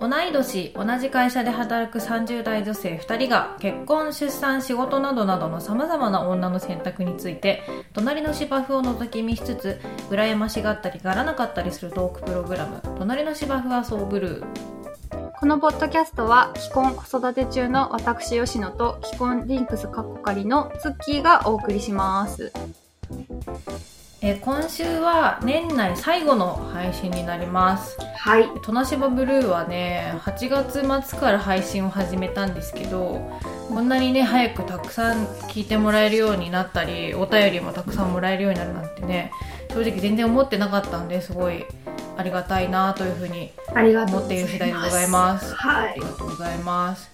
同い年同じ会社で働く30代女性2人が結婚出産仕事などなどのさまざまな女の選択について隣の芝生を覗き見しつつ羨ましがったりがらなかったりするトークプログラム「隣の芝生はそうブルー」このポッドキャストは既婚子育て中の私吉野と既婚リンクスカッコカリのツッキーがお送りします。えー今週は年内最後の配信になります。はい「トナシバブルー」はね8月末から配信を始めたんですけどこんなにね早くたくさん聞いてもらえるようになったりお便りもたくさんもらえるようになるなんてね正直全然思ってなかったんですごいありがたいなというふうに思っている次第でございます。はい。ありがとうございます。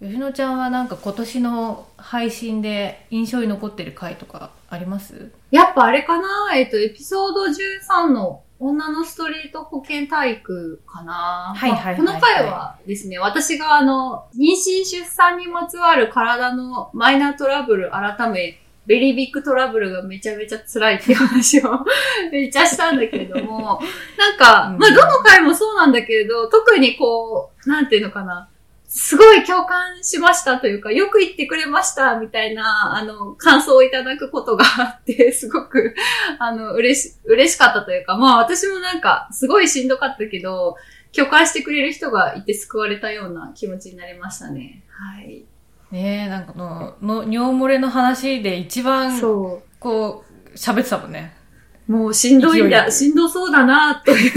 吉野ちゃんはなんか今年の配信で印象に残ってる回とかあります？やっぱあれかな？えっ、と、エピソード13の女のストリート保健体育かな？はいはいはいこの回はですね、私があの、妊娠出産にまつわる体のマイナートラブル改め、ベリービッグトラブルがめちゃめちゃ辛いっていう話をめっちゃしたんだけれども、なんか、うん。まあどの回もそうなんだけれど、特にこう、なんていうのかな、すごい共感しましたというか、よく言ってくれましたみたいな、あの、感想をいただくことがあって、すごく、あの、嬉し、嬉しかったというか、まあ私もなんか、すごいしんどかったけど、共感してくれる人がいて救われたような気持ちになりましたね。はい。ねえなんかのの尿漏れの話で一番そこう喋ってたもんねう。もうしんどいんだ、しんどそうだな、という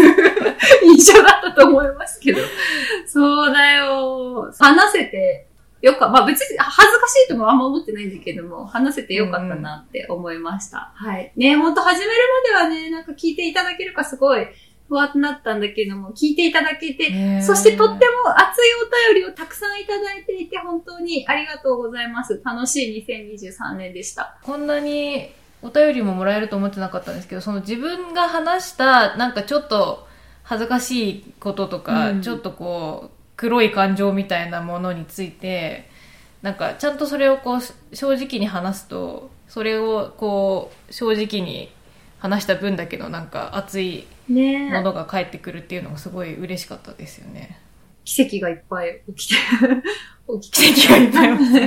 印象だったと思いますけど。そうだよ。話せてよか、まあ別に恥ずかしいともあんま思ってないんだけども、話せてよかったなって思いました。はい。ね、ほんと始めるまではね、なんか聞いていただけるかすごい不安になったんだけども、聞いていただけて、そしてとっても熱いお便りをたくさんいただいていて、本当にありがとうございます。楽しい2023年でした。こんなにお便りももらえると思ってなかったんですけどその自分が話したなんかちょっと恥ずかしいこととか、うんちょっとこう黒い感情みたいなものについてなんかちゃんとそれをこう正直に話すとそれをこう正直に話した分だけのなんか熱いねものが返ってくるっていうのがすごい嬉しかったですよね。奇跡がいっぱい起きて、起きて。奇跡がいっぱい起き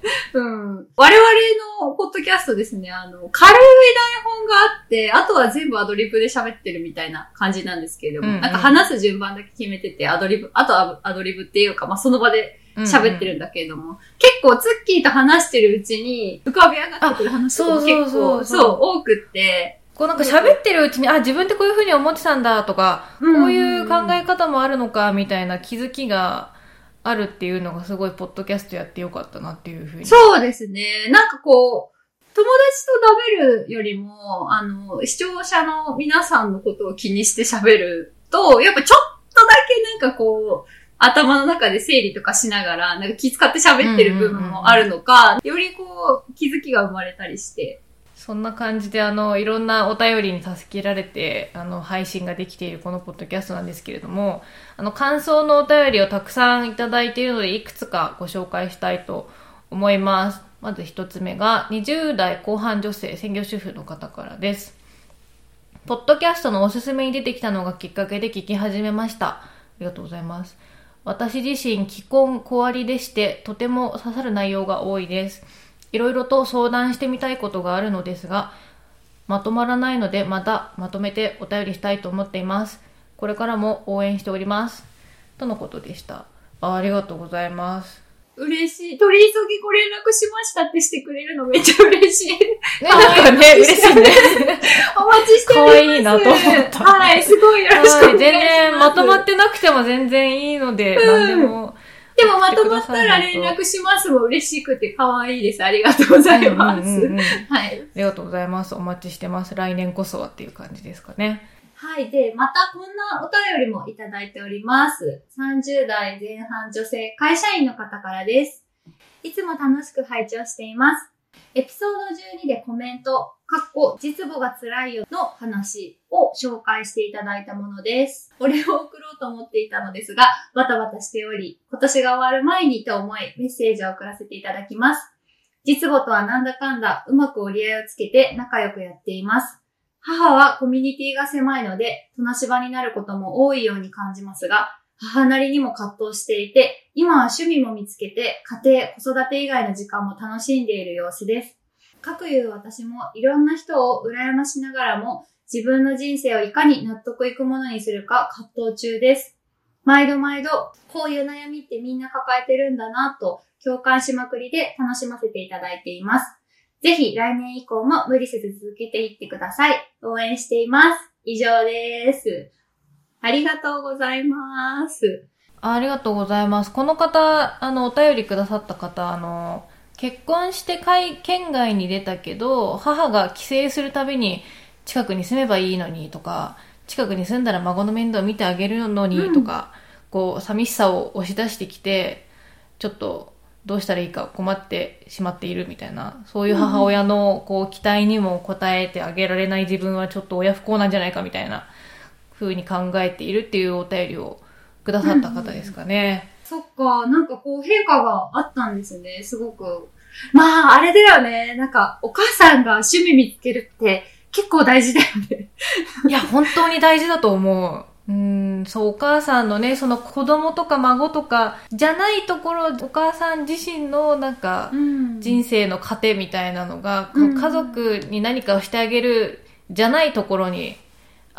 うん。我々のポッドキャストですね、あの、軽い台本があって、あとは全部アドリブで喋ってるみたいな感じなんですけれども、うんうんなんか話す順番だけ決めてて、アドリブ、あとはアドリブっていうか、まあ、その場で喋ってるんだけれども、結構ツッキーと話してるうちに浮かび上がってくる話も結構、そう、多くって、こうなんか喋ってるうちに、あ、自分ってこういう風に思ってたんだとか、うんこういう考え方もあるのかみたいな気づきがあるっていうのがすごいポッドキャストやってよかったなっていう風に。そうですね。なんかこう、友達と食べるよりも、あの、視聴者の皆さんのことを気にして喋ると、やっぱちょっとだけなんかこう、頭の中で整理とかしながら、なんか気遣って喋ってる部分もあるのか、よりこう、気づきが生まれたりして。そんな感じで、あの、いろんなお便りに助けられて、あの、配信ができているこのポッドキャストなんですけれども、あの、感想のお便りをたくさんいただいているので、いくつかご紹介したいと思います。まず一つ目が、20代後半女性専業主婦の方からです。ポッドキャストのおすすめに出てきたのがきっかけで聞き始めました。ありがとうございます。私自身、既婚、小割でして、とても刺さる内容が多いです。いろいろと相談してみたいことがあるのですが、まとまらないので、またまとめてお便りしたいと思っています。これからも応援しております。とのことでした。あありがとうございます。嬉しい。取り急ぎご連絡しましたってしてくれるのめっちゃ嬉しい。ね、なんかね、嬉しいね。お待ちしております。可愛いなと思ったはい、すごいよろしくお願いします。はい、全然、まとまってなくても全然いいので、うん何でも。でもまとまったら連絡しますも嬉しくて可愛いです。ありがとうございます。うんうんうんうんあはい。りがとうございます。お待ちしてます。来年こそはっていう感じですかね。はい。で、またこんなお便りもいただいております。30代前半女性会社員の方からです。いつも楽しく拝聴しています。エピソード12でコメント、かっこ、実母が辛いよの話を紹介していただいたものです。これを送ろうと思っていたのですが、バタバタしており、今年が終わる前にと思い、メッセージを送らせていただきます。実母とはなんだかんだうまく折り合いをつけて仲良くやっています。母はコミュニティが狭いので、隣し場になることも多いように感じますが、母なりにも葛藤していて、今は趣味も見つけて、家庭、子育て以外の時間も楽しんでいる様子です。かくいう私もいろんな人を羨ましながらも、自分の人生をいかに納得いくものにするか葛藤中です。毎度毎度、こういう悩みってみんな抱えてるんだなと共感しまくりで楽しませていただいています。ぜひ来年以降も無理せず続けていってください。応援しています。以上です。ありがとうございます。ありがとうございます。この方、あの、お便りくださった方、あの、結婚して海県外に出たけど、母が帰省するたびに近くに住めばいいのにとか、近くに住んだら孫の面倒を見てあげるのにとか、こう、寂しさを押し出してきて、ちょっと、どうしたらいいか困ってしまっているみたいな、そういう母親のこう期待にも応えてあげられない自分はちょっと親不幸なんじゃないかみたいな風に考えているっていうお便りをくださった方ですかね。そっか、なんかこう変化があったんですね、すごく。まあ、あれだよね。なんか、お母さんが趣味見つけるって結構大事だよね。いや、本当に大事だと思う。うん、そう、お母さんのね、その子供とか孫とかじゃないところ、お母さん自身のなんか、ん人生の糧みたいなのが、うん家族に何かをしてあげるじゃないところに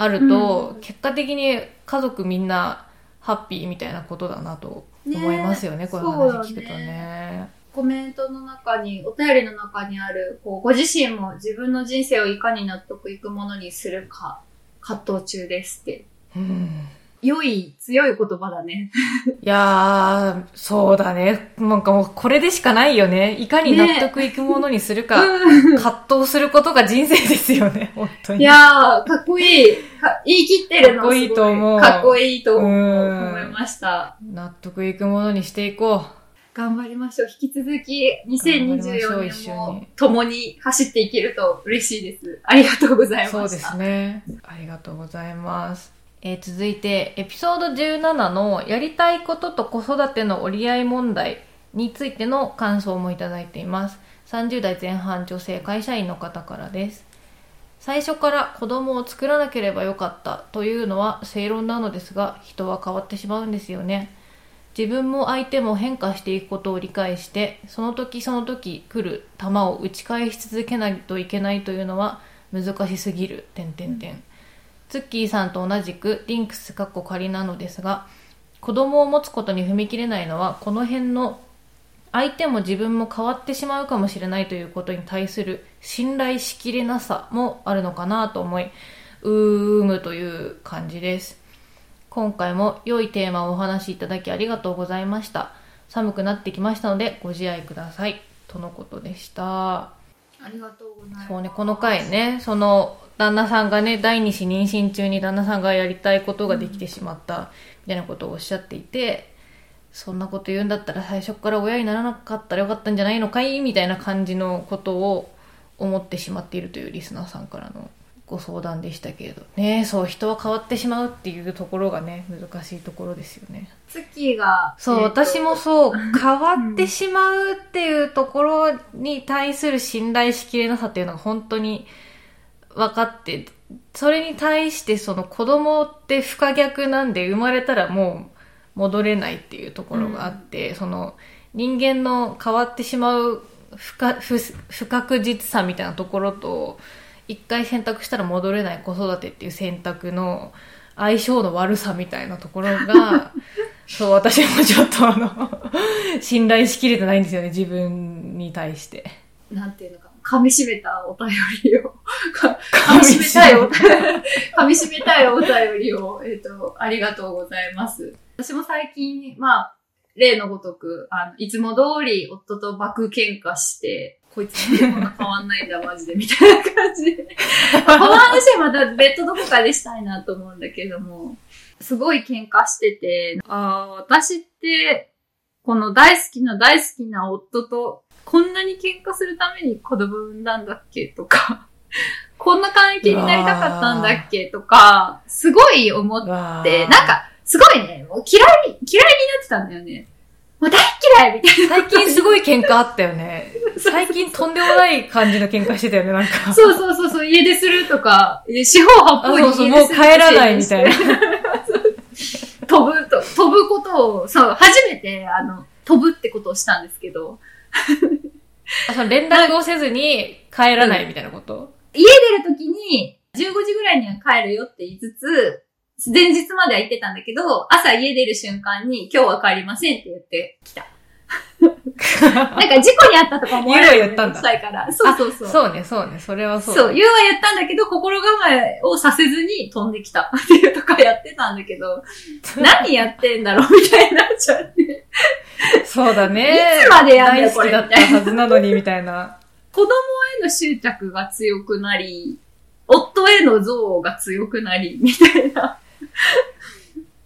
あると、結果的に家族みんなハッピーみたいなことだなと思いますよね、ねこういう話聞くとね。コメントの中に、お便りの中にある、こう、ご自身も自分の人生をいかに納得いくものにするか、葛藤中ですって。うん良い、強い言葉だね。いやー、そうだね。なんかもうこれでしかないよね。いかに納得いくものにするか、葛藤することが人生ですよね、本当に。いやー、かっこいい。か言い切ってるのかっこいいと思うかっこいいと思ううん思いました。納得いくものにしていこ頑張りましょう。引き続き、頑張りましょ2024う一緒年もに共に走っていけると嬉しいです。ありがとうございました。う。そうですね。ありがとうございます。えー続いて、エピソード17のやりたいことと子育ての折り合い問題についての感想もいただいています。30代前半女性会社員の方からです。最初から子供を作らなければよかったというのは正論なのですが、人は変わってしまうんですよね。自分も相手も変化していくことを理解して、その時その時来る球を打ち返し続けないといけないというのは難しすぎる、点点点。ツッキーさんと同じくリンクスかっこ仮なのですが、子供を持つことに踏み切れないのは、この辺の相手も自分も変わってしまうかもしれないということに対する信頼しきれなさもあるのかなと思い、うーむという感じです。今回も良いテーマをお話しいただきありがとうございました。寒くなってきましたのでご自愛ください。とのことでした。ありがとうございます。そうね、この回ね、その、旦那さんがね、第二子妊娠中に旦那さんがやりたいことができてしまった、みたいなことをおっしゃっていて、そんなこと言うんだったら最初から親にならなかったらよかったんじゃないのかい？みたいな感じのことを思ってしまっているというリスナーさんからのご相談でしたけれど。ねそう、人は変わってしまうっていうところがね、難しいところですよね。ツッキーが、そう、え私もそう、変わってしまうっていうところに対する信頼しきれなさっていうのが本当に分かって、それに対してその子供って不可逆なんで生まれたらもう戻れないっていうところがあって、その人間の変わってしまう不可不不確実さみたいなところと、一回選択したら戻れない子育てっていう選択の相性の悪さみたいなところが、そう、私もちょっとあの、信頼しきれてないんですよね、自分に対して。なんていうのか、噛み締めたお便りを、か 噛み締めたいお便り、噛み締めたいお便りを、えっ、と、ありがとうございます。私も最近、まあ、例のごとく、あの、いつも通り夫と爆喧嘩して、こいつ変わんないんだ、マジで、みたいな感じで。この話はまた別途どこかでしたいなと思うんだけども、すごい喧嘩してて、ああ、私って、この大好きな大好きな夫と、こんなに喧嘩するために子供産んだんだっけ？とか、こんな関係になりたかったんだっけ？とか、すごい思っわて、なん、か、すごいね、もう嫌い、嫌いになってたんだよね。もう大嫌いみたい最近すごい喧嘩あったよね。最近とんでもない感じの喧嘩してたよね、なんか。な。そうそうそうそう、家出するとか、四方八あ、方そうそう、に家出するもう帰らないみたいな。飛ぶと、飛飛ぶことを、そう、初めて、あの、飛ぶってことをしたんですけど、あ その連絡をせずに帰らないみたいなこと、家出るときに、15時ぐらいには帰るよって言いつつ、前日までは行ってたんだけど、朝家出る瞬間に、今日は帰りませんって言ってきた。なんか事故にあったとか思われる言うは言ったんだ。そうそうそう。そうね、そうね、それはそう。そう、言うは言ったんだけど、心構えをさせずに飛んできた っていうとかやってたんだけど、何やってんだろうみたいになっちゃって。そうだね。いつまでやんだよ大好きだったはずなのに、みたいな。子供への執着が強くなり、夫への憎悪が強くなり、みたいな。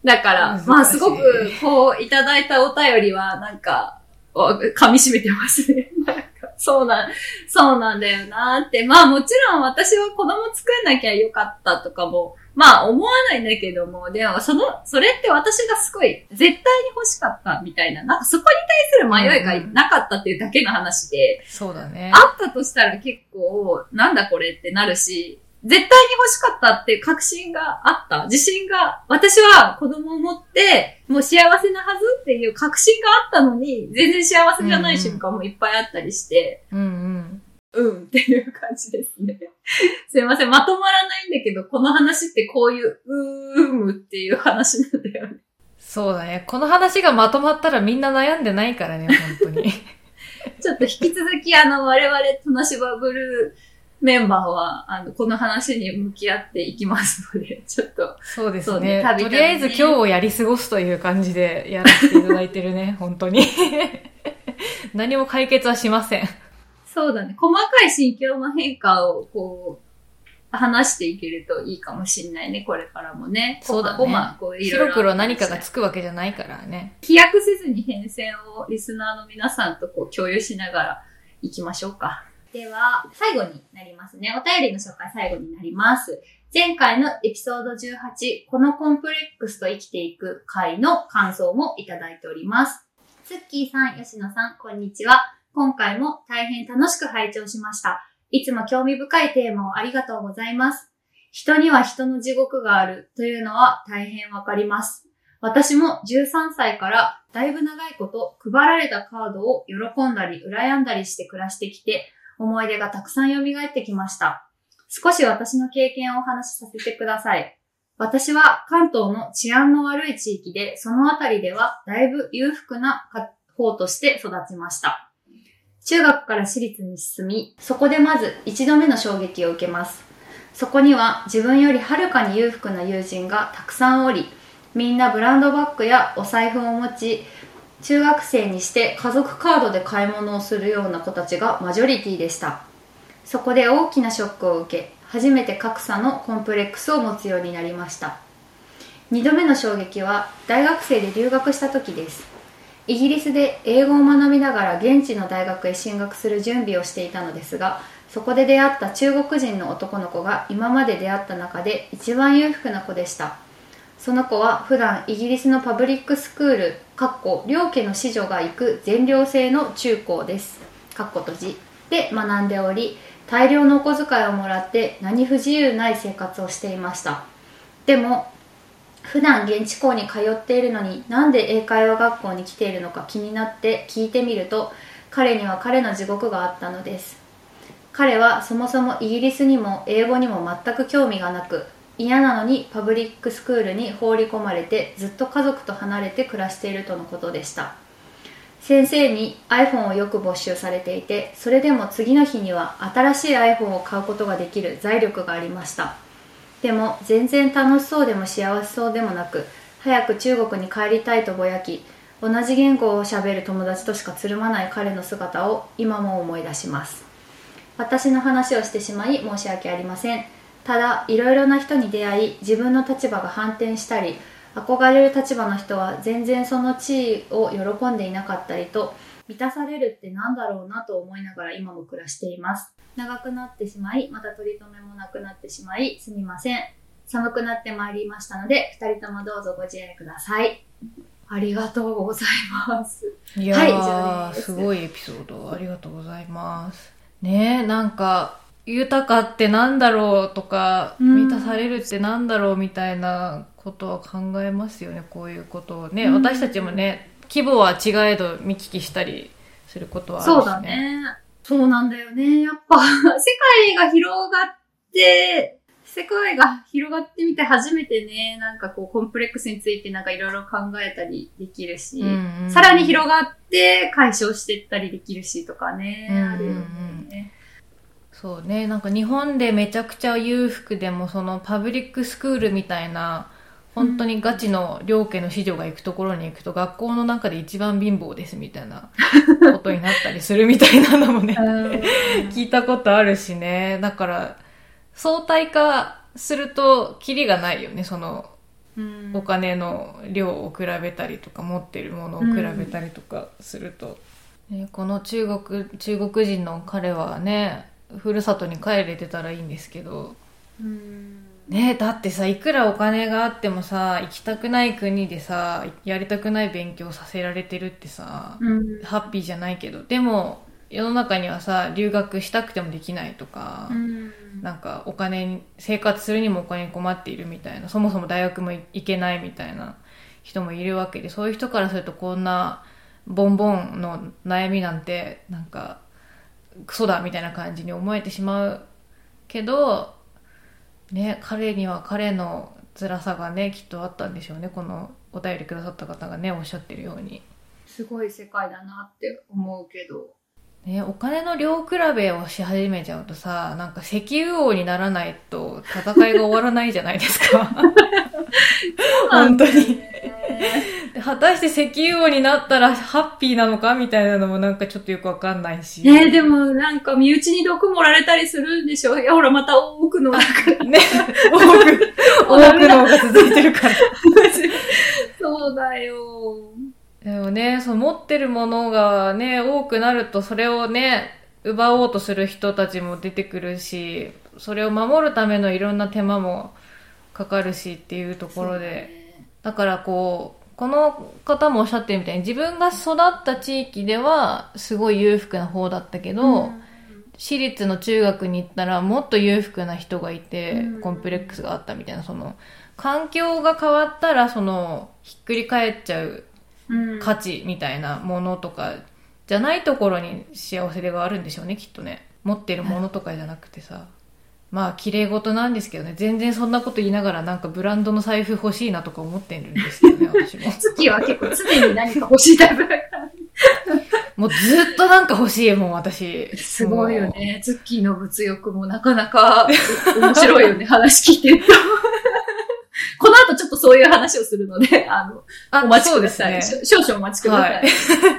だからまあすごく、こう、いただいたお便りは、なんか、お噛み締めてますね。そうなん、そうなんだよなって。まあもちろん私は子供作んなきゃよかったとかも、まあ思わないんだけども、でもその、それって私がすごい絶対に欲しかったみたいな、なんかそこに対する迷いがなかったっていうだけの話で、そうだね。あったとしたら結構、なんだこれってなるし、絶対に欲しかったっていう確信があった。自信が、私は子供を持って、もう幸せなはずっていう確信があったのに、全然幸せじゃない瞬間もいっぱいあったりして、うんうん。うん、っていう感じですね。すいません、まとまらないんだけど、この話ってこういう、うーむっていう話なんだよね。そうだね。この話がまとまったらみんな悩んでないからね、本当に。ちょっと引き続き、あの、我々、トナシバブルーメンバーは、あの、この話に向き合っていきますので、ちょっと、そうですねね。とりあえず今日をやり過ごすという感じでやらせていただいてるね、本当に。何も解決はしません。そうだね。細かい心境の変化を、こう、話していけるといいかもしんないね、これからもね。そうだねまこういろいろ白黒何かがつくわけじゃないからね。飛躍せずに変遷をリスナーの皆さんとこう共有しながら行きましょうか。では、最後になりますね。お便りの紹介最後になります。前回のエピソード18、このコンプレックスと生きていく回の感想もいただいております。ツッキーさん、吉野さん、こんにちは。今回も大変楽しく拝聴しました。いつも興味深いテーマをありがとうございます。人には人の地獄があるというのは大変わかります。私も13歳からだいぶ長いこと配られたカードを喜んだり羨んだりして暮らしてきて思い出がたくさん蘇ってきました。少し私の経験をお話しさせてください。私は関東の治安の悪い地域でそのあたりではだいぶ裕福な方として育ちました。中学から私立に進み、そこでまず一度目の衝撃を受けます。そこには自分よりはるかに裕福な友人がたくさんおり、みんなブランドバッグやお財布を持ち、中学生にして家族カードで買い物をするような子たちがマジョリティでした。そこで大きなショックを受け、初めて格差のコンプレックスを持つようになりました。二度目の衝撃は大学生で留学した時です。イギリスで英語を学びながら現地の大学へ進学する準備をしていたのですが、そこで出会った中国人の男の子が今まで出会った中で一番裕福な子でした。その子は普段イギリスのパブリックスクール、かっこ両家の子女が行く全寮制の中高です。かっこ閉じ。で学んでおり、大量のお小遣いをもらって何不自由ない生活をしていました。でも、普段現地校に通っているのになんで英会話学校に来ているのか気になって聞いてみると彼には彼の地獄があったのです彼はそもそもイギリスにも英語にも全く興味がなく嫌なのにパブリックスクールに放り込まれてずっと家族と離れて暮らしているとのことでした。先生に iPhone をよく没収されていてそれでも次の日には新しい iPhone を買うことができる財力がありました。でも全然楽しそうでも幸せそうでもなく早く中国に帰りたいとぼやき同じ言語をしゃべる友達としかつるまない彼の姿を今も思い出します。私の話をしてしまい申し訳ありません。ただいろいろな人に出会い自分の立場が反転したり憧れる立場の人は全然その地位を喜んでいなかったりと満たされるってなんだろうなと思いながら今も暮らしています。長くなってしまいまた取り留めもなくなってしまいすみません。寒くなってまいりましたので2人ともどうぞご自愛ください。ありがとうございます。いやー、はいすごいエピソード。ありがとうございます。ねえ、なんか、豊かってなんだろうとか、うん満たされるってなんだろうみたいなことは考えますよね、こういうことをね。うん私たちもね、規模は違えど見聞きしたりすることはあるし、ね。そうだ。ね。そうなんだよね。やっぱ、世界が広がって、世界が広がってみて初めてね、なんかこう、コンプレックスについてなんかいろいろ考えたりできるし、うんうんさらに広がって解消していったりできるしとかね、うんうんうんあるよね。そうね、なんか日本でめちゃくちゃ裕福でも、そのパブリックスクールみたいな、本当にガチの両家の子女が行くところに行くと、学校の中で一番貧乏ですみたいな ことになったりするみたいなのもね、聞いたことあるしね。だから、相対化すると、キリがないよね、その、うん。お金の量を比べたりとか、持ってるものを比べたりとかすると。ね、この中国、中国人の彼はね、ふるさとに帰れてたらいいんですけど、うん。ねだってさ、いくらお金があってもさ、行きたくない国でさ、やりたくない勉強させられてるってさ、うん。ハッピーじゃないけど、でも、世の中にはさ、留学したくてもできないとか、うん。なんかお金に、生活するにもお金に困っているみたいな、そもそも大学も行けないみたいな人もいるわけで、そういう人からするとこんなボンボンの悩みなんて、なんか、クソだみたいな感じに思えてしまうけど、ね、彼には彼の辛さがね、きっとあったんでしょうね。このお便りくださった方がね、おっしゃってるように。すごい世界だなって思うけど。ね、お金の量比べをし始めちゃうとさ、なんか石油王にならないと戦いが終わらないじゃないですか。本当に。で果たして石油王になったらハッピーなのかみたいなのもなんかちょっとよくわかんないし。ねでもなんか身内に毒盛られたりするんでしょいや、ほら、また奥の、なんか、ね、多く、多くのが続いてるから。そうだよ。でもね、その持ってるものがね、多くなるとそれをね、奪おうとする人たちも出てくるし、それを守るためのいろんな手間もかかるしっていうところで、だからこう、この方もおっしゃってるみたいに自分が育った地域ではすごい裕福な方だったけど、私立の中学に行ったらもっと裕福な人がいて、うん。コンプレックスがあったみたいな、その、環境が変わったらその、ひっくり返っちゃううん価値みたいなものとかじゃないところに幸せがあるんでしょうねきっとね持ってるものとかじゃなくてさまあ綺麗事なんですけどね全然そんなこと言いながらなんかブランドの財布欲しいなとか思ってるんですけどね 私も月は結構常に何か欲しいタイプだから。もうずっとなんか欲しいもん私すごいよね。ツッキーの物欲もなかなか面白いよね、話聞いてると。この後ちょっとそういう話をするので、あの、あお待ちください。すね少々お待ちください。はい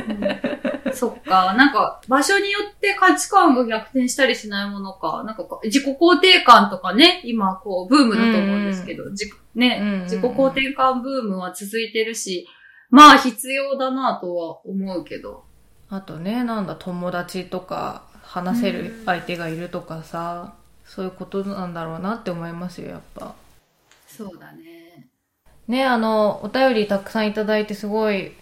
うん そっか。なんか、場所によって価値観が逆転したりしないものか。なんか自己肯定感とかね、今、こう、ブームだと思うんですけど、自己ね、うんうんうん自己肯定感ブームは続いてるし、まあ必要だなとは思うけど。あとねなんだ友達とか話せる相手がいるとかさ、そういうことなんだろうなって思いますよやっぱそうだね。ね、あの、お便りたくさんいただいてすごい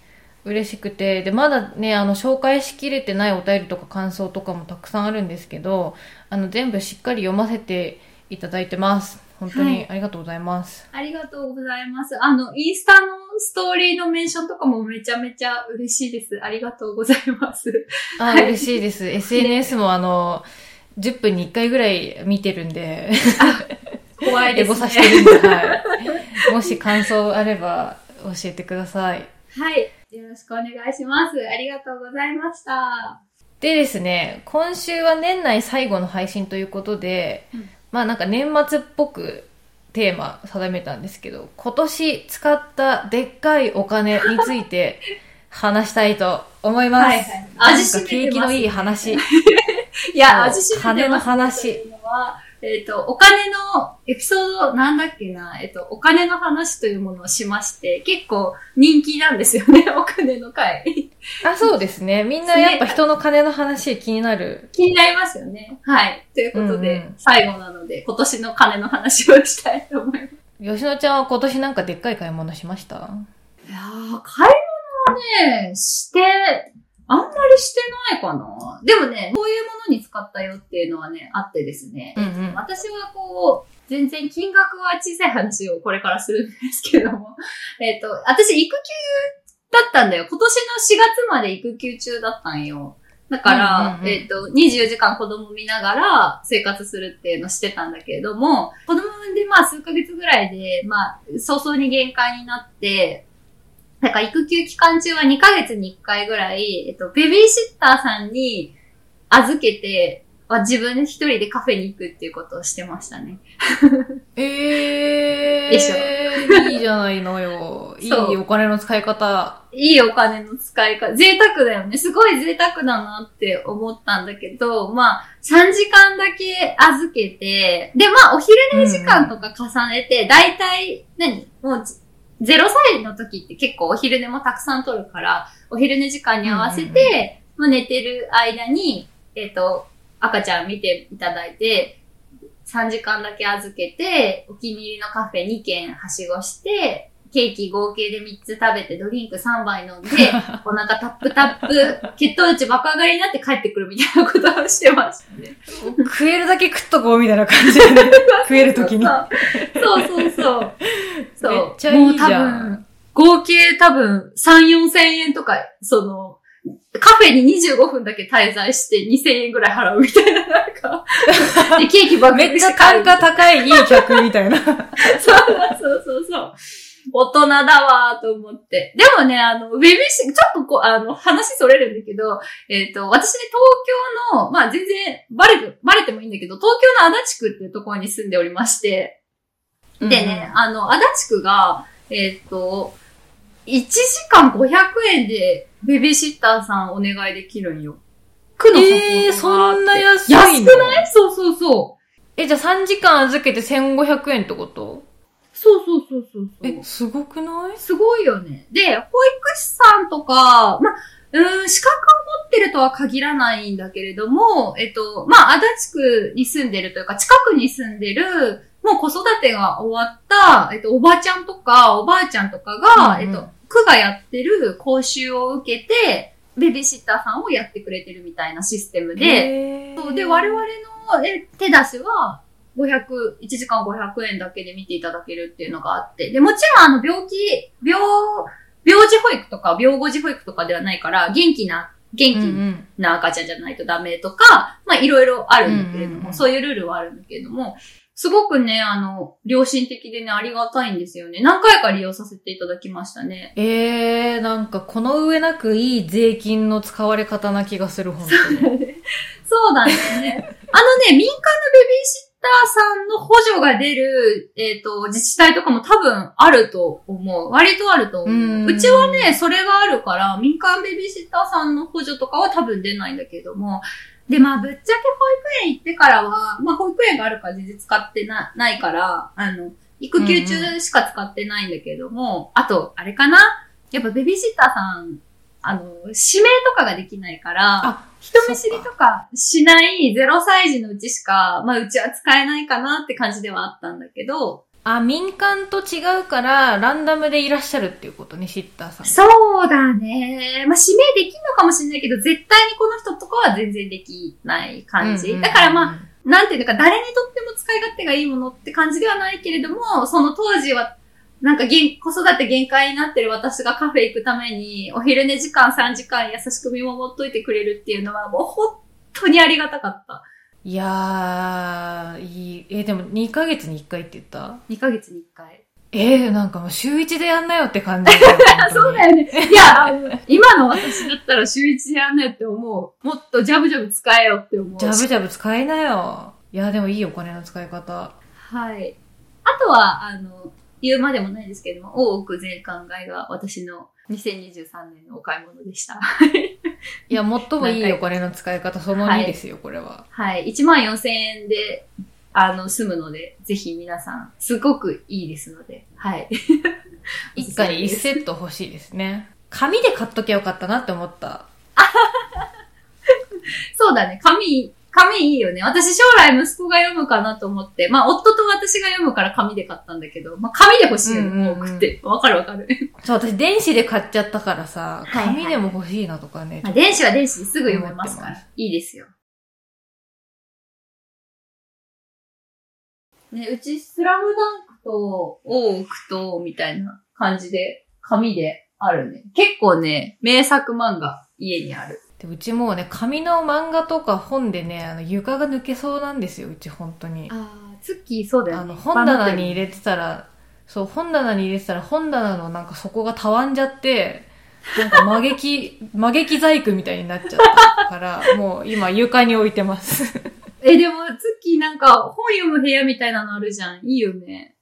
嬉しくて、で、まだね、あの、紹介しきれてないお便りとか感想とかもたくさんあるんですけど、あの、全部しっかり読ませていただいてます。本当はいにありがとうございます。ありがとうございます。あの、インスタのストーリーのメンションとかもめちゃめちゃ嬉しいです。ありがとうございます。あ、はい嬉しいです。SNS もあの、10分に1回ぐらい見てるんで、エ怖いですね。ゴさしてるんで、はい。もし感想あれば教えてください。はい。よろしくお願いします。ありがとうございました。でですね、今週は年内最後の配信ということで、うんまあなんか年末っぽくテーマ定めたんですけど、今年使ったでっかいお金について 話したいと思います。はいはい味しめてます景気のいい話。いや、味しめてます話というのは、えっ、と、お金のエピソード、なんだっけな、えっ、と、お金の話というものをしまして、結構人気なんですよね、お金の回。あ、そうですね。みんなやっぱ人の金の話気になる。気になりますよね。はい。ということで、うんうん最後なので、今年の金の話をしたいと思います。吉野ちゃんは今年なんかでっかい買い物しました？いやー、買い物はね、して、あんまりりしてないかな。でもね、こういうものに使ったよっていうのはね、あってですね。うんうん。私はこう、全然金額は小さい話をこれからするんですけども。えっと、私育休だったんだよ。今年の4月まで育休中だったんよ。だから、えっ、と、24時間子供見ながら生活するっていうのをしてたんだけれども、子供産んでまあ数ヶ月ぐらいで、まあ、早々に限界になって、なんか育休期間中は2ヶ月に1回ぐらい、えっと、ベビーシッターさんに預けて、まあ自分一人でカフェに行くっていうことをしてましたね。えー。でしょいいじゃないのよ。いいお金の使い方。いいお金の使い方、贅沢だよね。すごい贅沢だなって思ったんだけど、まあ、3時間だけ預けて、で、まあ、お昼寝時間とか重ねて、だいたい、何？もう、0歳の時って結構お昼寝もたくさん取るから、お昼寝時間に合わせて、まあ、寝てる間に、えっ、と、赤ちゃん見ていただいて、3時間だけ預けて、お気に入りのカフェ2軒はしごして、ケーキ合計で3つ食べて、ドリンク3杯飲んで、お腹タップタップ、血糖値爆上がりになって帰ってくるみたいなことをしてましたね。食えるだけ食っとこうみたいな感じで、ね、食えるときに。そうそうそう。そう。もう多分、合計多分3、4千円とか、その、カフェに25分だけ滞在して2000円ぐらい払うみたいな、なんか。で、ケーキ爆めっちゃ単価高いいい客みたいな。そうそうそうそう。大人だわーと思って。でもね、あの、ウェビーシちょっとこう、あの、話それるんだけど、えっ、と、私ね、東京の、まあ全然、バレて、バレてもいいんだけど、東京の足立区っていうところに住んでおりまして、でね、あの、足立区が、えっ、と、1時間500円でベビーシッターさんお願いできるんよ。区のサポえー、そんな安い安のくない？そうそうそう。え、じゃあ3時間預けて1500円ってこと？そうそうそうそうそう。え、すごくない？すごいよね。で、保育士さんとか、まあ、うん、資格を持ってるとは限らないんだけれども、えっと、まあ、足立区に住んでるというか、近くに住んでる、もう子育てが終わった、えっと、おばちゃんとか、おばあちゃんとかが、うんうんえっと、区がやってる講習を受けて、ベビーシッターさんをやってくれてるみたいなシステムで、そうで、我々のえ手出しは、500、1時間500円だけで見ていただけるっていうのがあって。で、もちろんあの病気、病、病児保育とか病後児保育とかではないから、元気な、元気うんうんな赤ちゃんじゃないとダメとか、まあいろいろあるんだけれども、うんうんうんそういうルールはあるんだけれども、すごくね、あの、良心的でね、ありがたいんですよね。何回か利用させていただきましたね。えー、なんかこの上なくいい税金の使われ方な気がする、本当に。そうなんですね。あのね、民間のベビーシッターさんの補助が出る、えっ、と、自治体とかも多分あると思う。割とあると思う。うんうちはね、それがあるから、民間ベビーシッターさんの補助とかは多分出ないんだけれども、で、まあ、ぶっちゃけ保育園行ってからは、まあ、保育園があるから全然使ってな、ないから、あの、育休中しか使ってないんだけれども、あと、あれかな？やっぱベビーシッターさん、あの、指名とかができないから、あ、人見知りとかしない0歳児のうちしか、まあうちは使えないかなって感じではあったんだけど、あ、民間と違うから、ランダムでいらっしゃるっていうことね、シッターさん。そうだね。まあ指名できるのかもしれないけど、絶対にこの人とかは全然できない感じ。うんうんだからまあ、なんていうのか、誰にとっても使い勝手がいいものって感じではないけれども、その当時は、なんか限子育て限界になってる私がカフェ行くために、お昼寝時間3時間優しく見守っといてくれるっていうのは、もう本当にありがたかった。いやー、いい。え、でも2ヶ月に1回って言った？2ヶ月に1回。えー、なんかもう週1でやんなよって感じ。そうだよね。いや、今の私だったら週一でやんなよって思う。もっとジャブジャブ使えよって思う。ジャブジャブ使いなよ。いや、でもいいお金の使い方。はい。あとは、あの、言うまでもないですけども、大奥税関外が私の2023年のお買い物でした。いや、最もいいお金の使い方その2ですよ、これは。はい。1万4000円で、あの、済むので、ぜひ皆さん、すごくいいですので、はい。一家に1セット欲しいですね。紙で買っときゃよかったなって思った。そうだね。紙、紙いいよね。私将来息子が読むかなと思って。まあ、夫と私が読むから紙で買ったんだけど、まあ、紙で欲しいよね、うんうんうん多くて。わかるわかる。そう、私電子で買っちゃったからさ、はいはい紙でも欲しいなとかね。まあ、電子は電子ですぐ読めますから。いいですよ。ね、うちスラムダンクと大奥と、みたいな感じで、紙であるね。結構ね、名作漫画家にある。でうちもうね、紙の漫画とか本でね、あの床が抜けそうなんですよ、うち本当に。ああ、ツッキーそうだよね。あの、本棚に入れてたら、そう、本棚に入れてたら、本棚のなんか底がたわんじゃって、なんか曲劇、曲劇細工みたいになっちゃったから、もう今床に置いてます。え、でも、ツッキーなんか本読む部屋みたいなのあるじゃん。いいよね。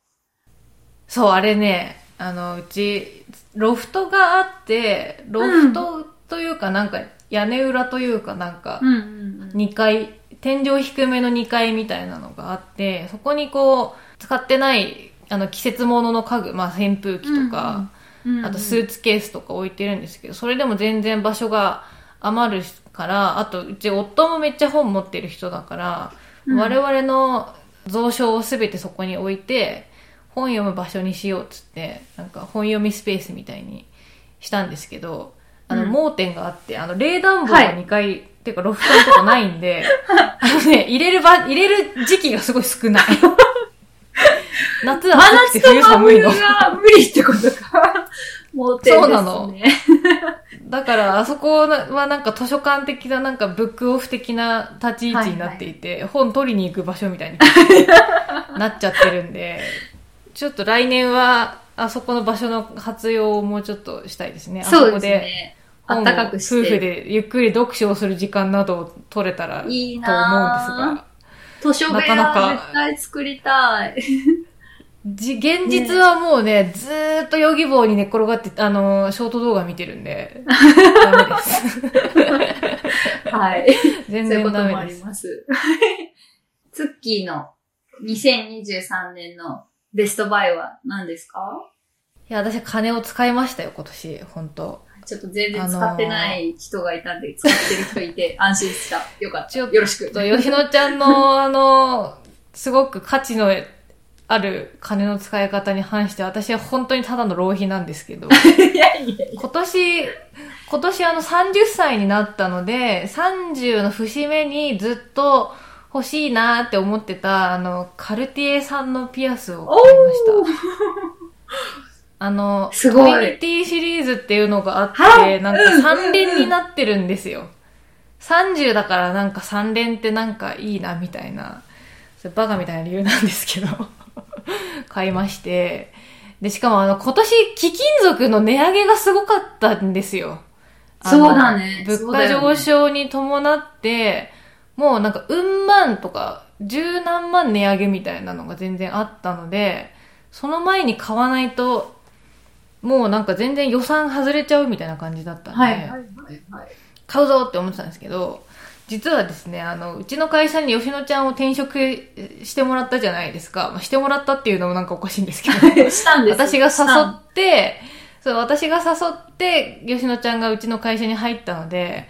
そう、あれね、あの、うち、ロフトがあって、ロフトというかなんか、屋根裏というかなんか、うんうんうん。2階、天井低めの2階みたいなのがあって、そこにこう、使ってない、あの、季節物の家具、まあ扇風機とか、うんうんあとスーツケースとか置いてるんですけど、それでも全然場所が余るから、あとうち夫もめっちゃ本持ってる人だから、うん。我々の蔵書をすべてそこに置いて、本読む場所にしようっつって、なんか本読みスペースみたいにしたんですけど、あの、うん盲点があって、あの、冷暖房がはい2階、っていうかロフトのとこないんで、あのね、入れる場、入れる時期がすごい少ない。夏は真暑くて冬寒いの冬。が無理ってことか。盲点ですね。そうなのだから、あそこはなんか図書館的ななんかブックオフ的な立ち位置になっていて、本取りに行く場所みたいになっちゃってるんで、ちょっと来年はあそこの場所の活用をもうちょっとしたいですね。あそこでね。あったかくして。夫婦でゆっくり読書をする時間などを取れたらと思うんですいいなが、図書部屋絶対作りたい。じ現実はもうね、ずーっとヨギボーに寝っ転がって、あの、ショート動画見てるんで、ダメです。はい。全そういうこ然ともありダメです。ます。ツッキーの2023年のベストバイは何ですか？いや、私は金を使いましたよ、今年、本当ちょっと全然使ってない人がいたんで、使ってる人いて安心した。よかった。よろしく。と、吉野ちゃんの、あの、すごく価値のある金の使い方に反して、私は本当にただの浪費なんですけど、いやいや。今年、今年あの30歳になったので、30の節目にずっと欲しいなって思ってた、あの、カルティエさんのピアスを買いました。あの、すごい。トリニティシリーズっていうのがあって、はい。なんか3連になってるんですよ。30だからなんか3連ってなんかいいなみたいな、それバカみたいな理由なんですけど、買いまして、で、しかもあの、今年貴金属の値上げがすごかったんですよ。そうだね。物価上昇に伴って、もうなんか、うん万とか、十何万値上げみたいなのが全然あったので、その前に買わないと、もうなんか全然予算外れちゃうみたいな感じだったんで、はいはいはいはい。買うぞって思ってたんですけど、実はですね、あの、うちの会社に吉野ちゃんを転職してもらったじゃないですか。まあ、してもらったっていうのもなんかおかしいんですけど、したんです私が誘って、そう、私が誘って、吉野ちゃんがうちの会社に入ったので、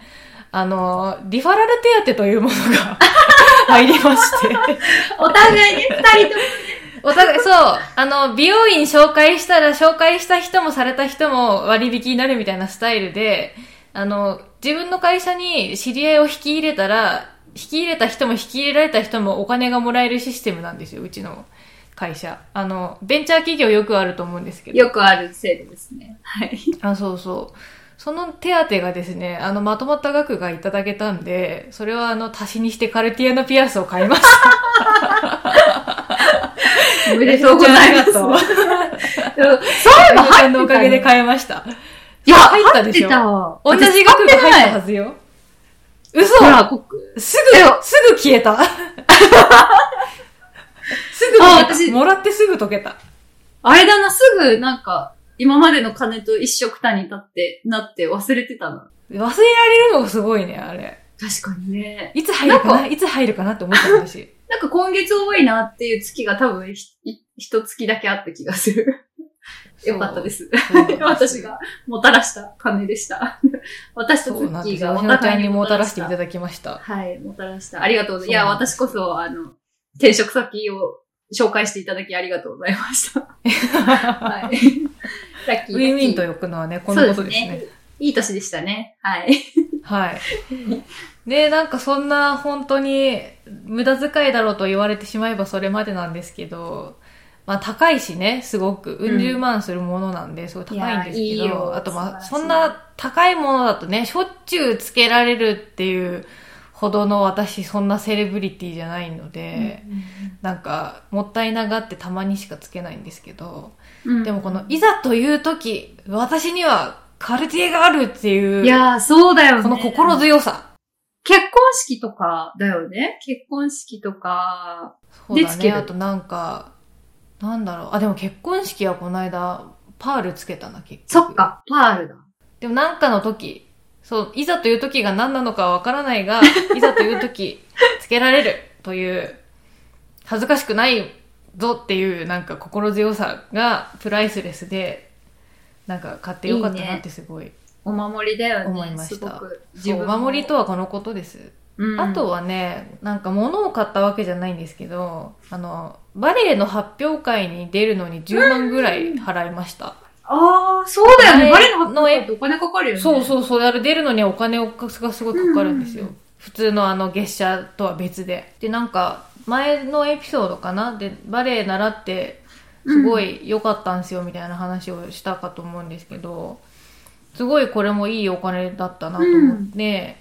あの、リファラル手当というものが 入りまして、お互いに二人とも。お互い、そう、あの、美容院紹介したら、紹介した人もされた人も割引になるみたいなスタイルで、あの、自分の会社に知り合いを引き入れたら、引き入れた人も引き入れられた人もお金がもらえるシステムなんですよ、うちの会社。あの、ベンチャー企業よくあると思うんですけど。よくある制度ですね。はい。あ、そうそう。その手当がですね、あの、まとまった額がいただけたんで、それはあの、足しにしてカルティエのピアスを買いました。おめでとうございます。そういえば入っのおかげで買いました。いや、入ったでしょ同たじ額が入ったははずよ。嘘ほら、こすぐ、すぐ消えた。すぐあ溶た。もらってすぐ溶けた。あれだな、すぐ、なんか、今までの金と一緒くたに立って、なって忘れてたな。忘れられるのがすごいね、あれ。確かにね。いつ入るかな？いつ入るかな？って思ったんし。なんか今月多いなっていう月が多分一月だけあった気がする。よかったです。私がもたらした種でした。私とツッキー。がお互いにもたらしていただだきました。はい、もたらした。ありがとうございます。いや、私こそ、あの、転職先を紹介していただきありがとうございました。はい。ラッキー。ウィンウィンとラッ呼くのはね、このことですね。すキーいい年でしたね。はい。はい。で、なんかそんな本当に無駄遣いだろうと言われてしまえばそれまでなんですけど、まあ高いしね、すごく。うん十万するものなんで、すごい高いんですけど、いやいいよあとまあ、そんな高いものだとね、しょっちゅうつけられるっていうほどの私、そんなセレブリティじゃないので、なんか、もったいながってたまにしかつけないんですけど、うんでもこの、いざという時、私にはカルティエがあるっていう、いやー、そうだよね。この心強さ。結婚式とかだよね？結婚式とか。そうだね。でつけるあとなんか、なんだろう。あ、でも結婚式はこの間、パールつけたな、結局。そっ。か、パールだ。でもなんかの時、そう、いざという時が何なのかはわからないが、いざという時、つけられるという、恥ずかしくないぞっていうなんか心強さがプライスレスで、なんか買ってよかったなってすごい。お守りだよね。思いましたお守りとはこのことです。うんあとはね、なんか物を買ったわけじゃないんですけど、あの、バレエの発表会に出るのに10万ぐらい払いました。ああ、そうだよね。ババレエの発表会ってお金かかるよね。そうそうそう、あれ出るのにお金がすごいかかるんですよ。うんうん普通のあの月謝とは別で。で、なんか、前のエピソードかな？で、バレエ習って、すごい良かったんですよ、みたいな話をしたかと思うんですけど、すごいこれもいいお金だったなと思って、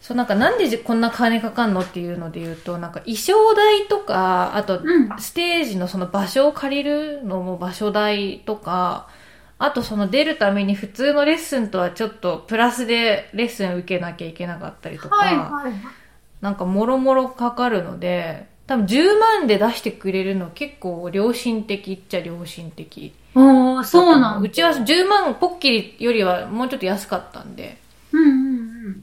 そうなんかなんでじこんな金かかんのっていうので言うと、なんか衣装代とか、あとうん。ステージのその場所を借りるのも場所代とか、あとその出るために普通のレッスンとはちょっとプラスでレッスン受けなきゃいけなかったりとか、はいはい。なんかもろもろかかるので、多分10万で出してくれるの結構良心的っちゃ良心的。ああ、そうなんだ。うちは10万ポッキリよりはもうちょっと安かったんで、うんうんうん。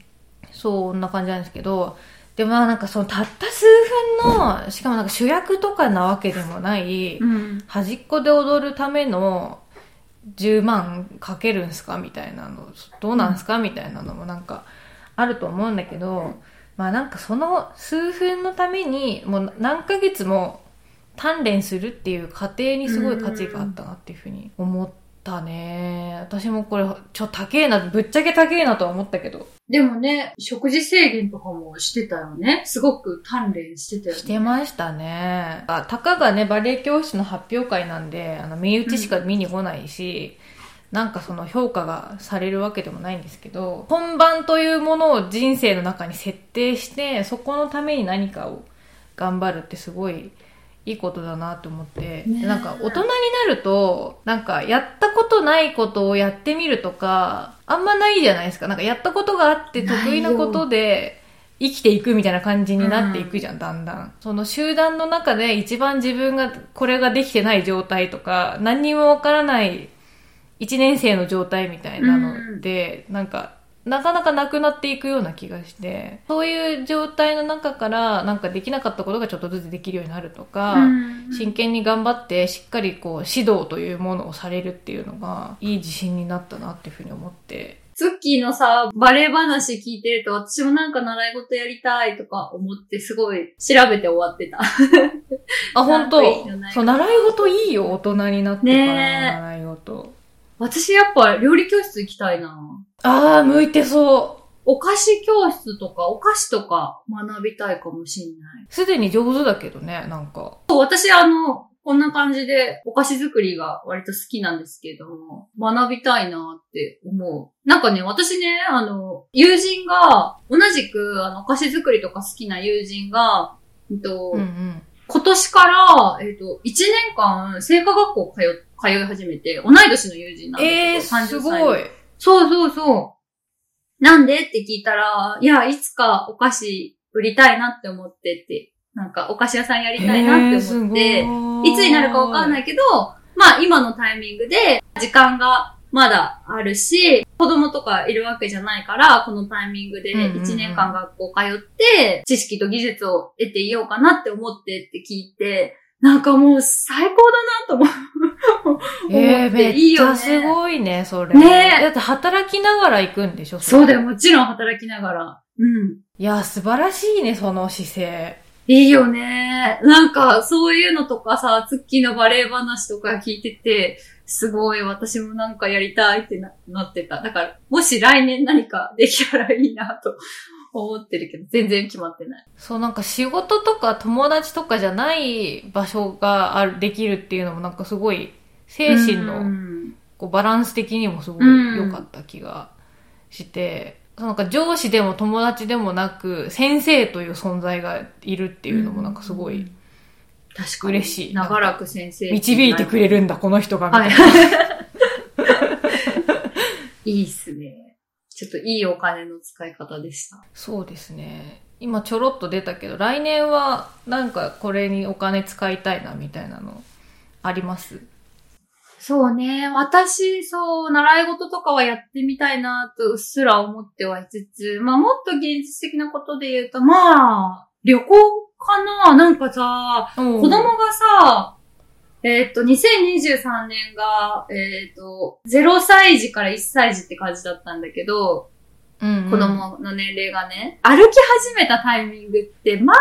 そんな感じなんですけど、でまあなんかそのたった数分の、しかもなんか主役とかなわけでもない、うん。端っこで踊るための10万かけるんすか？みたいなの、どうなんすか？みたいなのもなんかあると思うんだけど、まあなんかその数分のためにもう何ヶ月も鍛錬するっていう過程にすごい価値があったなっていうふうに思ったね。私もこれちょ高えな、ぶっちゃけ高えなとは思ったけど。でもね、食事制限とかもしてたよね。すごく鍛錬してたよね。してましたね。あ、たかがね、バレエ教室の発表会なんで、あの、身内しか見に来ないし、なんかその評価がされるわけでもないんですけど、本番というものを人生の中に設定して、そこのために何かを頑張るってすごいいいことだなと思って、ねなんか大人になると、なんかやったことないことをやってみるとか、あんまないじゃないですか。なんかやったことがあって得意なことで、生きていくみたいな感じになっていくじゃん、だんだん。その集団の中で一番自分がこれができてない状態とか、何にもわからない一年生の状態みたいなので、なんか、なかなかなくなっていくような気がして、そういう状態の中から、なんかできなかったことがちょっとずつできるようになるとか、うん。真剣に頑張ってしっかりこう指導というものをされるっていうのがいい自信になったなっていうふうに思って。ツッキーのさ、バレエ話聞いてると私もなんか習い事やりたいとか思ってすごい調べて終わってた。あ本当。そう習い事いいよ大人になってから習い事、私やっぱ料理教室行きたいな。ああ向いてそう。お菓子教室とかお菓子とか学びたいかもしんない。すでに上手だけどねなんか。私あの、こんな感じでお菓子作りが割と好きなんですけども、学びたいなって思う。なんかね、私ね、あの、友人が、同じくあのお菓子作りとか好きな友人が、えっとうんうん。今年から、えっ、と、1年間、聖火学校通っ通い始めて、同い年の友人なんだけど、えー、30歳すのごいそうそうそう。なんで？って聞いたら、いや、いつかお菓子売りたいなって思ってって、なんかお菓子屋さんやりたいなって思って、い。つになるかわかんないいけど、まあ今のタイミングで時間がまだあるし、子供とかいるわけじゃないから、このタイミングでうんうんうん。1年間学校通って、知識と技術を得ていようかなって思ってって聞いて、なんかもう最高だなと思うえー、めっていいよねっちゃすごいね、それ。ねえだって働きながら行くんでしょそうだよ、よ。もちろん働きながら。うん。いや、素晴らしいね、その姿勢。いいよね。なんか、そういうのとかさ、ツッキーのバレエ話とか聞いてて、すごい、私もなんかやりたいってななってた。だから、もし来年何かできたらいいなと思ってるけど、全然決まってない。そう、なんか仕事とか友達とかじゃない場所がある、できるっていうのもなんかすごい、精神うのんこうバランス的にもすごい良かった気がして、なんか上司でも友達でもなく、先生という存在がいるっていうのもなんかすごい、確かに。嬉しい長らく先生。導いてくれるんだ、この人が、みたはい。いいっすね。ちょっといいお金の使い方でした。そうですね。今ちょろっと出たけど、来年はなんかこれにお金使いたいなみたいなのあります？そうね。私、そう、習い事とかはやってみたいなとうっすら思ってはいつつ、まあもっと現実的なことで言うと、まあ、旅行かななんかさ、子子供がさ、えっ、と、2023年が、えっ、と、0歳児から1歳児って感じだったんだけど、うんうん子供の年齢がね、歩き始めたタイミングって、まあ、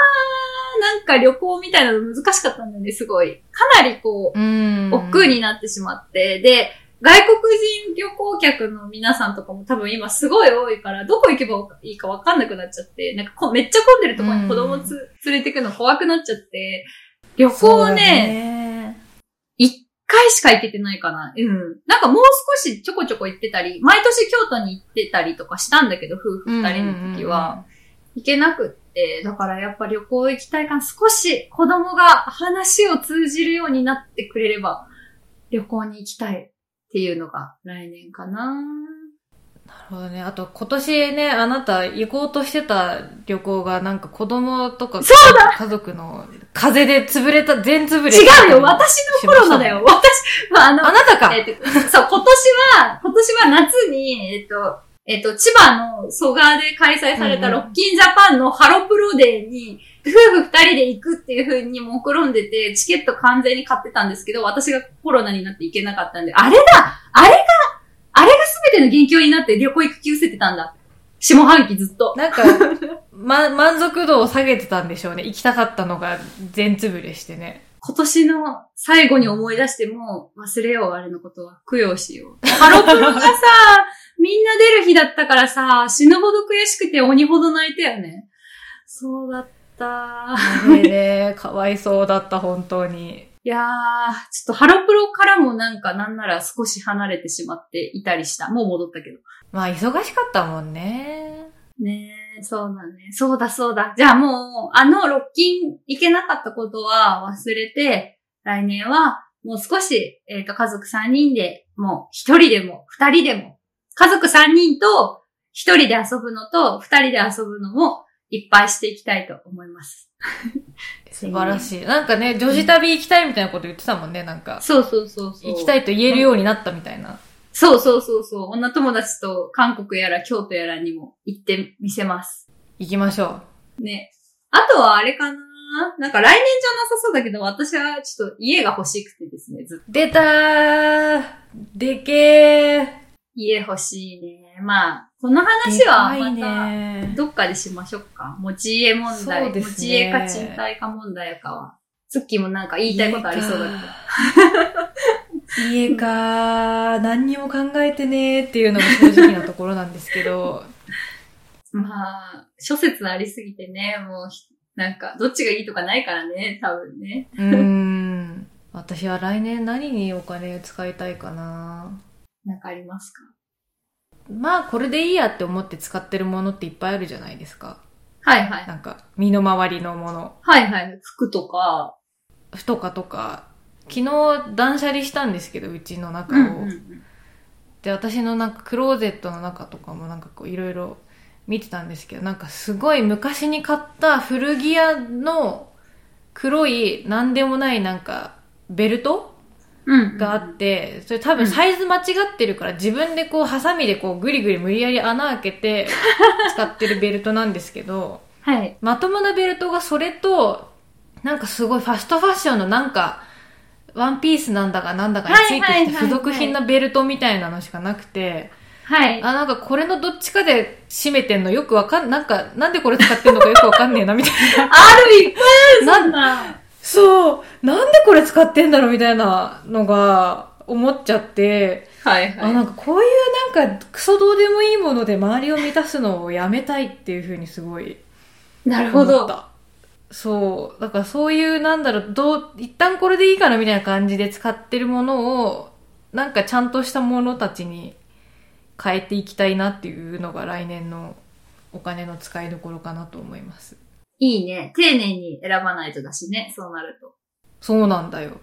なんか旅行みたいなの難しかったんだよね、すごい。かなりこう、うん。億劫になってしまって、で、外国人旅行客の皆さんとかも多分今すごい多いから、どこ行けばいいかわかんなくなっちゃって、なんかこめっちゃ混んでるところに子供つ、連れてくの怖くなっちゃって、旅行ね。一回しか行けてないかな。うん。なんかもう少しちょこちょこ行ってたり、毎年京都に行ってたりとかしたんだけど、夫婦二人の時は。行けなくって、だからやっぱ旅行行きたいから少し子供が話を通じるようになってくれれば旅行に行きたいっていうのが来年かな。なるほどね。あと今年ね、あなた行こうとしてた旅行がなんか子供とかそう家族の風で潰れた、全潰れ違うよ。私のコロナだよ。私、まあ、あの、あなたか。えっ、と、そう、今年は、今年は夏に、えっ、と、えっ、と、千葉の蘇我で開催されたロッキンジャパンのハロプロデーに、夫婦二人で行くっていう風に目論んでて、チケット完全に買ってたんですけど、私がコロナになって行けなかったんで、あれだ！あれが、の元凶になって旅行行く気失せてたんだ。下半期ずっと。なんか、ま、満足度を下げてたんでしょうね。行きたかったのが全潰れしてね。今年の最後に思い出しても忘れよう、あれのことは。供養しよう。ハロプロがさ、みんな出る日だったからさ、死ぬほど悔しくて鬼ほど泣いたよね。そうだった。ねえ、かわいそうだった、本当に。いやー、ちょっとハロプロからもなんかなんなら少し離れてしまっていたりした。もう戻ったけど。まあ、忙しかったもんね。ねえ、そうだね。そうだそうだ。じゃあもう、あのロッキン行けなかったことは忘れて、来年はもう少し、えっ、と、家族3人で、もう一人でも二人でも、家族3人と一人で遊ぶのと二人で遊ぶのもいっぱいしていきたいと思います。素晴らしい。なんかね、女子旅行きたいみたいなこと言ってたもんね、なんか。そうそうそうそう。行きたいと言えるようになったみたいな。そうそうそうそう。女友達と韓国やら京都やらにも行ってみせます。行きましょね。あとはあれかななんか来年じゃなさそうだけど、私はちょっと家が欲しくてですね、ずっと。う。出たーでけー家欲しいね。まあ、この話はまた、ねどっかでしましょうか。持ち家問題。ね持ち家か賃貸か問題かは。ツッキーもなんか言いたいことありそうだけど。家かー何にも考えてねーっていうのが正直なところなんですけど。まあ、諸説ありすぎてね、もうひ、なんか、どっちがいいとかないからね、多分ね。うーん。私は来年何にお金使いたいかななんかありますか？まあ、これでいいやって思って使ってるものっていっぱいあるじゃないですか。はいはい。なんか、身の回りのもの。はいはい。服とか。とかとか。昨日断捨離したんですけど、うちの中を。うんうんで、私のなんかクローゼットの中とかもなんかこういろいろ見てたんですけど、なんかすごい昔に買った古着屋の黒いなんでもないなんかベルトうん。うん。があって、それ多分サイズ間違ってるから自分でこうハサミでこうグリグリ無理やり穴開けて 使ってるベルトなんですけど、はい。まともなベルトがそれと、なんかすごいファストファッションのなんか、ワンピースなんだかなんだかについてきた付属品のベルトみたいなのしかなくて、はい。あ、なんかこれのどっちかで締めてんのよくわかん、なんか、なんでこれ使ってんのかよくわかんねえな、みたいな。あるいっぱいなな。そう、なんでこれ使ってんだろうみたいなのが思っちゃって、はいあ、なんかこういうなんかクソどうでもいいもので周りを満たすのをやめたいっていうふうにすごいなるほど。そう。だからそういうなんだろう、どう、一旦これでいいかなみたいな感じで使ってるものを、なんかちゃんとしたものたちに変えていきたいなっていうのが来年のお金の使いどころかなと思います。いいね。丁寧に選ばないとだしね、そうなると。そうなんだよ。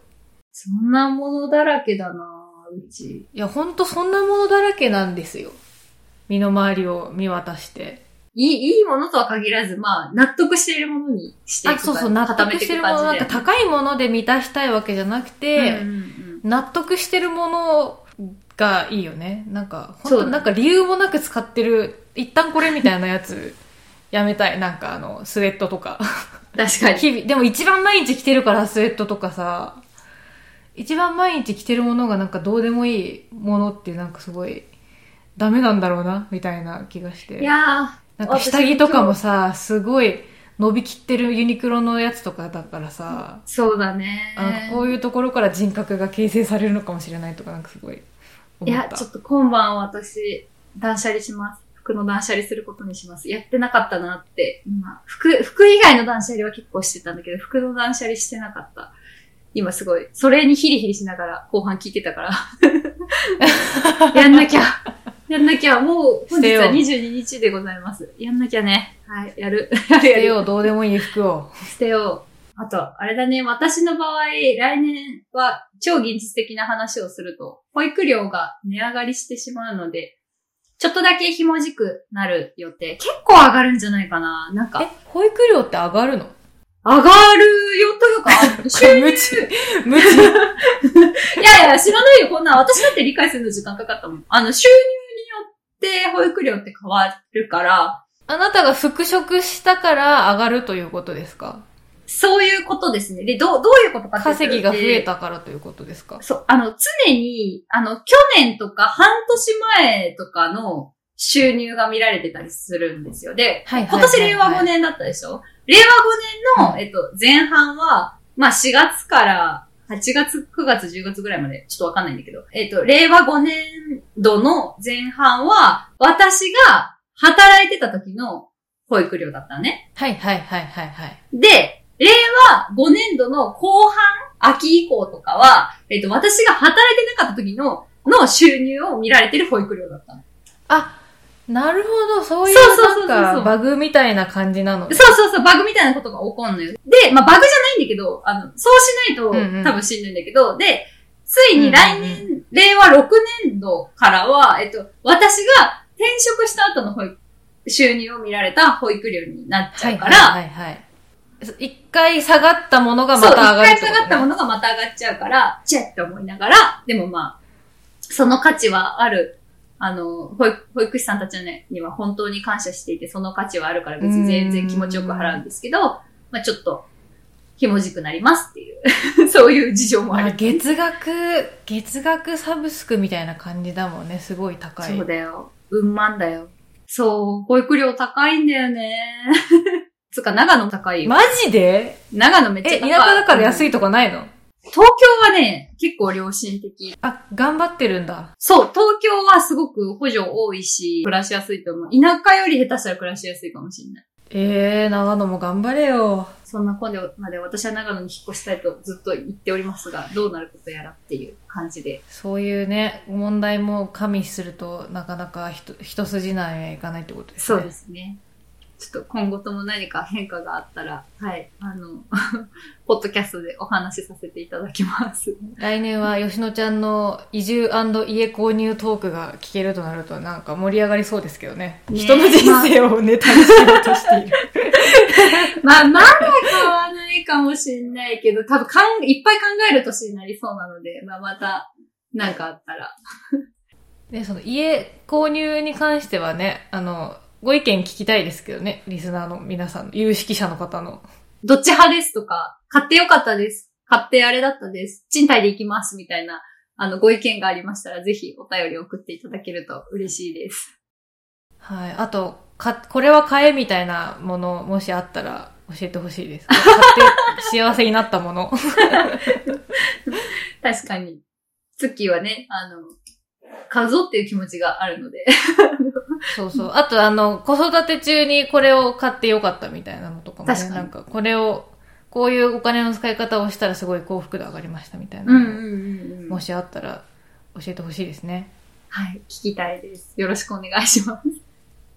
そんなものだらけだなうち。いや、ほんとそんなものだらけなんですよ。身の回りを見渡して。いい、いいものとは限らず、まあ、納得しているものにしていくあ、そうそう、納得してるもの、なんか高いもので満たしたいわけじゃなくて、うんうんうん納得してるものがいいよね。なんか、本当なんか理由もなく使ってる、一旦これみたいなやつ、やめたい。なんかあの、スウェットとか。確かに。日々、でも一番毎日着てるから、スウェットとかさ、一番毎日着てるものがなんかどうでもいいものってなんかすごい、ダメなんだろうな、みたいな気がして。いやなんか下着とかもさ、すごい伸びきってるユニクロのやつとかだからさ、ー、そうだね。あなんかこういうところから人格が形成されるのかもしれないとかなんかすごいい。や、ちょっと今晩私、断捨離します。服の断捨離することにします。やってなかったなって、今、服、服以外の断捨離は結構してたんだけど、服の断捨離してなかった。今すごい、それにヒリヒリしながら後半聞いてたから。やんなきゃ。やんなきゃ。もう、本日は22日でございます。やんなきゃね。はい、やる。やるやる。捨てよう、どうでもいい服を。捨てよう。あと、あれだね、私の場合、来年は超現実的な話をすると、保育料が値上がりしてしまうので、ちょっとだけひもじくなる予定。結構上がるんじゃないかななんえか、、保育料って上がるの？上がるよというか、収入、無知。無知。いやいや、知らないよ、こんなん。私だって理解するの時間かかったもん。あの、収入によって保育料って変わるから、あなたが復職したから上がるということですか？そういうことですね。で、どう、どういうことかって稼ぎが増えたからということですか？そう、あの、常に、あの、去年とか半年前とかの収入が見られてたりするんですよ。で、はいはい今年令和5年だったでしょ？令和5年の、えっと、前半は、まあ4月から8月、9月、10月ぐらいまで、ちょっとわかんないんだけど、えっと、令和5年度の前半は、私が働いてた時の保育料だったのね。はいはいはいはいはい。で、令和5年度の後半、秋以降とかは、えっと、私が働いてなかった時の、の収入を見られてる保育料だったの。あ、なるほど、そういそうなんかバグみたいな感じなの。そうそうそう、バグみたいなことが起こんのよ。で、まあ、バグじゃないんだけど、あの、そうしないと、うんうん多分しんどいんだけど、で、ついに来年、令和6年度からは、えっと、私が転職した後の保育、収入を見られた保育料になっちゃうから、はいはいはいはい。一回下がったものがまた上がる回ってことね下がったものがまた上がっちゃうから、チェって思いながら、でもまあ、その価値はある、あの、保育保育士さんたちには本当に感謝していて、その価値はあるから別に全然気持ちよく払うんですけど、まあちょっと、ひもじくなりますっていう、そういう事情もあある。月額、月額サブスクみたいな感じだもんね。すごい高い。そうだよ。うんまんだよ。そう、保育料高いんだよね。つうか、長野高いよ。マジで？長野めっちゃえ、高い。田舎だから安い。いとかないの？東京はね、結構良心的。あ、頑張ってるんだ。そう、東京はすごく補助多いし、暮らしやすいと思う。田舎より下手したら暮らしやすいかもしれない。えー、長野も頑張れよ。そんな今度まで私は長野に引っ越したいとずっと言っておりますが、どうなることやらっていう感じで。そういうね、問題も加味するとなかなかひと一筋縄にはいかないってことですね。そうですね。ちょっと今後とも何か変化があったら、はい、あの、ポッドキャストでお話しさせていただきます。来年は吉野ちゃんの移住家購入トークが聞けるとなるとなんか盛り上がりそうですけどね。ね人の人生をネタにしようとしている。まあ、まだ変わらないかもしれないけど、多分かん、いっぱい考える年になりそうなので、まあ、また、なんかあったら。で、その家購入に関してはね、あの、ご意見聞きたいですけどね、リスナーの皆さん、有識者の方の。どっち派ですとか、買ってよかったです。買ってあれだったです。賃貸で行きますみたいな、あの、ご意見がありましたら、ぜひお便り送っていただけると嬉しいです。はい。あと、か、これは買えみたいなもの、もしあったら教えてほしいです。買って幸せになったもの。確かに。ツッキーはね、あの、買うぞっていう気持ちがあるので。そうそう。あと、あの、子育て中にこれを買ってよかったみたいなのとかもね。なんか、これを、こういうお金の使い方をしたらすごい幸福度上がりましたみたいなのも。んうんもしあったら教えてほしいですね。はい、聞きたいです。よろしくお願いします。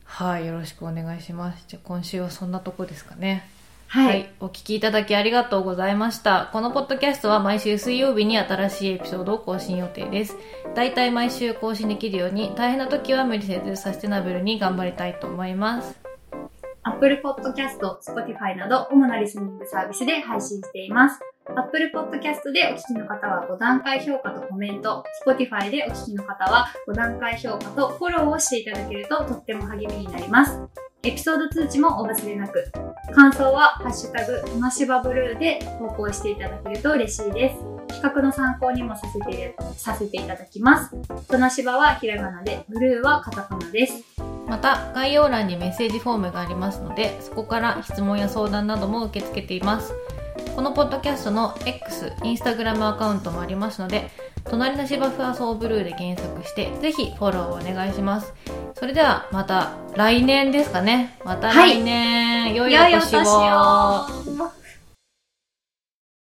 はい。よろしくお願いします。じゃあ今週はそんなとこですかね。はい。お聞きいただきありがとうございました。このポッドキャストは毎週水曜日に新しいエピソードを更新予定です。だいたい毎週更新できるように、大変な時は無理せずサステナブルに頑張りたいと思います。Apple Podcast、Spotify など主なリスニングサービスで配信しています。Apple Podcast でお聞きの方は5段階評価とコメント、Spotify でお聞きの方は5段階評価とフォローをしていただけるととっても励みになります。エピソード通知もお忘れなく。感想は、ハッシュタグ、となしばブルーで投稿していただけると嬉しいです。企画の参考にもさせてさせていただきます。となしばはひらがなで、ブルーはカタカナです。また、概要欄にメッセージフォームがありますので、そこから質問や相談なども受け付けています。このポッドキャストの X、インスタグラムアカウントもありますので、隣の芝生はそうブルーで検索して、ぜひフォローをお願いします。それではまた来年ですかね。また来年、良い。良いお年を